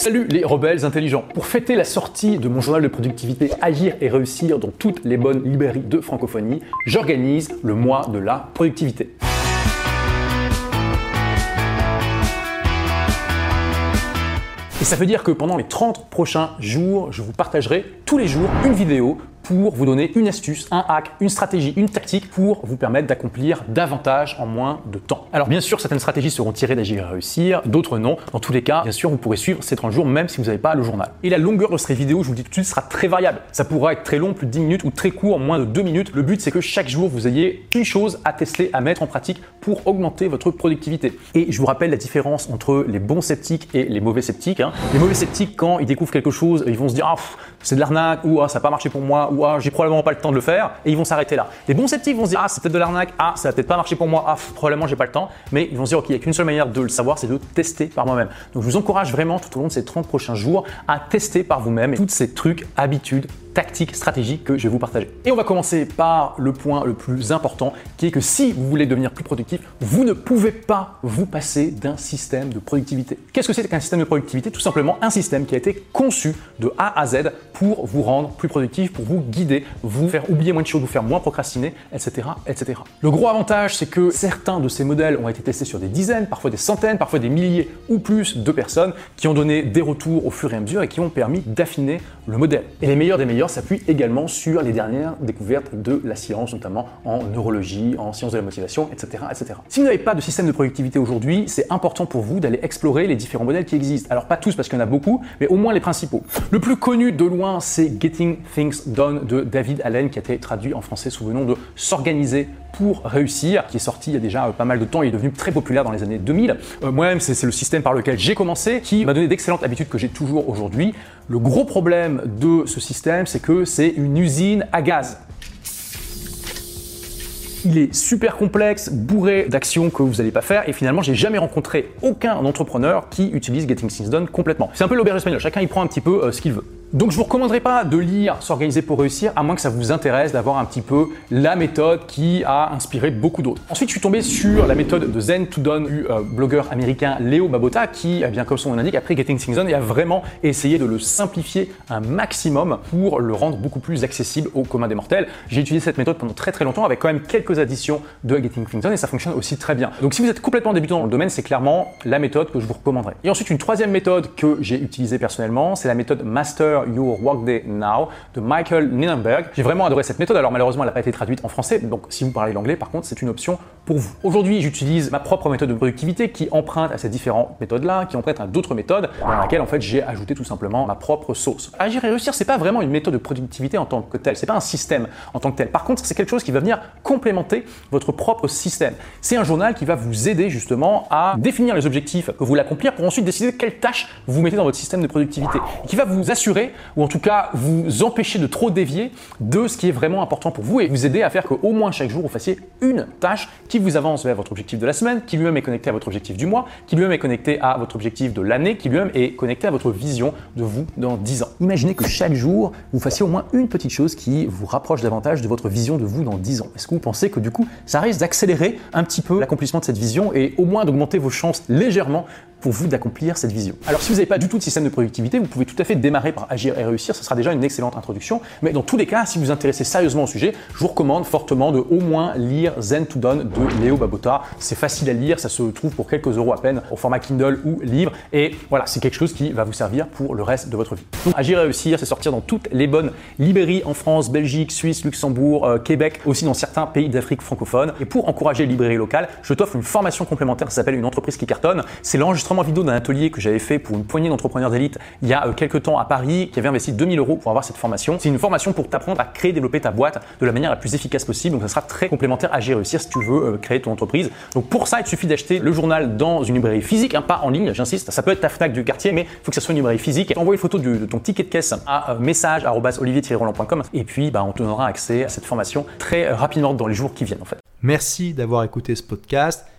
Salut les rebelles intelligents. Pour fêter la sortie de mon journal de productivité Agir et réussir dans toutes les bonnes librairies de francophonie, j'organise le mois de la productivité. Et ça veut dire que pendant les 30 prochains jours, je vous partagerai tous les jours une vidéo pour vous donner une astuce, un hack, une stratégie, une tactique pour vous permettre d'accomplir davantage en moins de temps. Alors bien sûr, certaines stratégies seront tirées d'agir et réussir, d'autres non. Dans tous les cas, bien sûr, vous pourrez suivre ces 30 jours même si vous n'avez pas le journal. Et la longueur de ces vidéos, je vous le dis tout de suite, sera très variable. Ça pourra être très long, plus de 10 minutes, ou très court, en moins de 2 minutes. Le but, c'est que chaque jour, vous ayez une chose à tester, à mettre en pratique pour augmenter votre productivité. Et je vous rappelle la différence entre les bons sceptiques et les mauvais sceptiques. Hein. Les mauvais sceptiques, quand ils découvrent quelque chose, ils vont se dire ah, c'est de l'arnaque, ou ah, ça n'a pas marché pour moi, j'ai probablement pas le temps de le faire, et ils vont s'arrêter là. Les bons sceptiques vont se dire ah c'est peut-être de l'arnaque, ah ça va peut-être pas marcher pour moi, ah probablement j'ai pas le temps, mais ils vont se dire ok il n'y a qu'une seule manière de le savoir, c'est de tester par moi-même. Donc je vous encourage vraiment tout au long de ces 30 prochains jours à tester par vous-même tous ces trucs, habitudes, tactiques, stratégies que je vais vous partager. Et on va commencer par le point le plus important qui est que si vous voulez devenir plus productif, vous ne pouvez pas vous passer d'un système de productivité. Qu'est-ce que c'est qu'un système de productivité? Tout simplement un système qui a été conçu de A à Z pour vous rendre plus productif, pour vous guider, vous faire oublier moins de choses, vous faire moins procrastiner, etc. etc. Le gros avantage, c'est que certains de ces modèles ont été testés sur des dizaines, parfois des centaines, parfois des milliers ou plus de personnes qui ont donné des retours au fur et à mesure et qui ont permis d'affiner le modèle. Et les meilleurs des meilleurs s'appuient également sur les dernières découvertes de la science, notamment en neurologie, en sciences de la motivation, etc. etc. Si vous n'avez pas de système de productivité aujourd'hui, c'est important pour vous d'aller explorer les différents modèles qui existent. Alors pas tous parce qu'il y en a beaucoup, mais au moins les principaux. Le plus connu de loin, c'est Getting Things Done de David Allen, qui a été traduit en français sous le nom de S'organiser pour réussir, qui est sorti il y a déjà euh, pas mal de temps, il est devenu très populaire dans les années 2000. Euh, moi-même, c'est le système par lequel j'ai commencé, qui m'a donné d'excellentes habitudes que j'ai toujours aujourd'hui. Le gros problème de ce système, c'est que c'est une usine à gaz. Il est super complexe, bourré d'actions que vous n'allez pas faire, et finalement, j'ai jamais rencontré aucun entrepreneur qui utilise Getting Things Done complètement. C'est un peu l'auberge espagnole, chacun y prend un petit peu euh, ce qu'il veut. Donc je vous recommanderais pas de lire S'organiser pour réussir, à moins que ça vous intéresse d'avoir un petit peu la méthode qui a inspiré beaucoup d'autres. Ensuite, je suis tombé sur la méthode de Zen to Done du euh, blogueur américain Léo Babota, qui, eh bien comme son nom l'indique, après Getting Things Done et a vraiment essayé de le simplifier un maximum pour le rendre beaucoup plus accessible au commun des mortels. J'ai utilisé cette méthode pendant très très longtemps avec quand même quelques additions de Getting Things Done et ça fonctionne aussi très bien. Donc si vous êtes complètement débutant dans le domaine, c'est clairement la méthode que je vous recommanderais. Et ensuite, une troisième méthode que j'ai utilisée personnellement, c'est la méthode Master Your Workday Now de Michael Nienberg. J'ai vraiment adoré cette méthode. Alors malheureusement, elle n'a pas été traduite en français. Donc si vous parlez l'anglais, par contre, c'est une option pour vous. Aujourd'hui, j'utilise ma propre méthode de productivité qui emprunte à ces différentes méthodes-là, qui emprunte à d'autres méthodes dans laquelle en fait j'ai ajouté tout simplement ma propre sauce. Agir et réussir, c'est pas vraiment une méthode de productivité en tant que telle. C'est pas un système en tant que tel. Par contre, c'est quelque chose qui va venir complémenter votre propre système. C'est un journal qui va vous aider justement à définir les objectifs que vous voulez accomplir pour ensuite décider quelles tâches vous mettez dans votre système de productivité. qui va vous assurer, ou en tout cas vous empêcher de trop dévier de ce qui est vraiment important pour vous et vous aider à faire qu'au moins chaque jour vous fassiez une tâche qui vous avance vers votre objectif de la semaine, qui lui-même est connecté à votre objectif du mois, qui lui-même est connecté à votre objectif de l'année, qui lui-même est connecté à votre vision de vous dans 10 ans. Imaginez que chaque jour vous fassiez au moins une petite chose qui vous rapproche davantage de votre vision de vous dans 10 ans. Est-ce que vous pensez que du coup ça risque d'accélérer un petit peu l'accomplissement de cette vision et au moins d'augmenter vos chances légèrement pour vous d'accomplir cette vision. Alors si vous n'avez pas du tout de système de productivité, vous pouvez tout à fait démarrer par agir et réussir, ce sera déjà une excellente introduction. Mais dans tous les cas, si vous vous intéressez sérieusement au sujet, je vous recommande fortement de au moins lire Zen to Done de Léo Babota. C'est facile à lire, ça se trouve pour quelques euros à peine au format Kindle ou livre. Et voilà, c'est quelque chose qui va vous servir pour le reste de votre vie. Donc agir et réussir, c'est sortir dans toutes les bonnes librairies en France, Belgique, Suisse, Luxembourg, euh, Québec, aussi dans certains pays d'Afrique francophone. Et pour encourager les librairies locales, je t'offre une formation complémentaire qui s'appelle une entreprise qui cartonne. C'est l'enregistrement vidéo d'un atelier que j'avais fait pour une poignée d'entrepreneurs d'élite il y a euh, quelques temps à Paris, qui avait investi 2000 euros pour avoir cette formation. C'est une formation pour t'apprendre à créer, développer ta boîte de la manière la plus efficace possible. Donc ça sera très complémentaire à gérer réussir si tu veux euh, créer ton entreprise. Donc pour ça, il suffit d'acheter le journal dans une librairie physique, hein, pas en ligne, j'insiste. Ça peut être ta Fnac du quartier, mais il faut que ça soit une librairie physique. Envoie une photo de ton ticket de caisse à euh, message@olivier-roland.com et puis bah, on te donnera accès à cette formation très rapidement dans les jours qui viennent en fait. Merci d'avoir écouté ce podcast.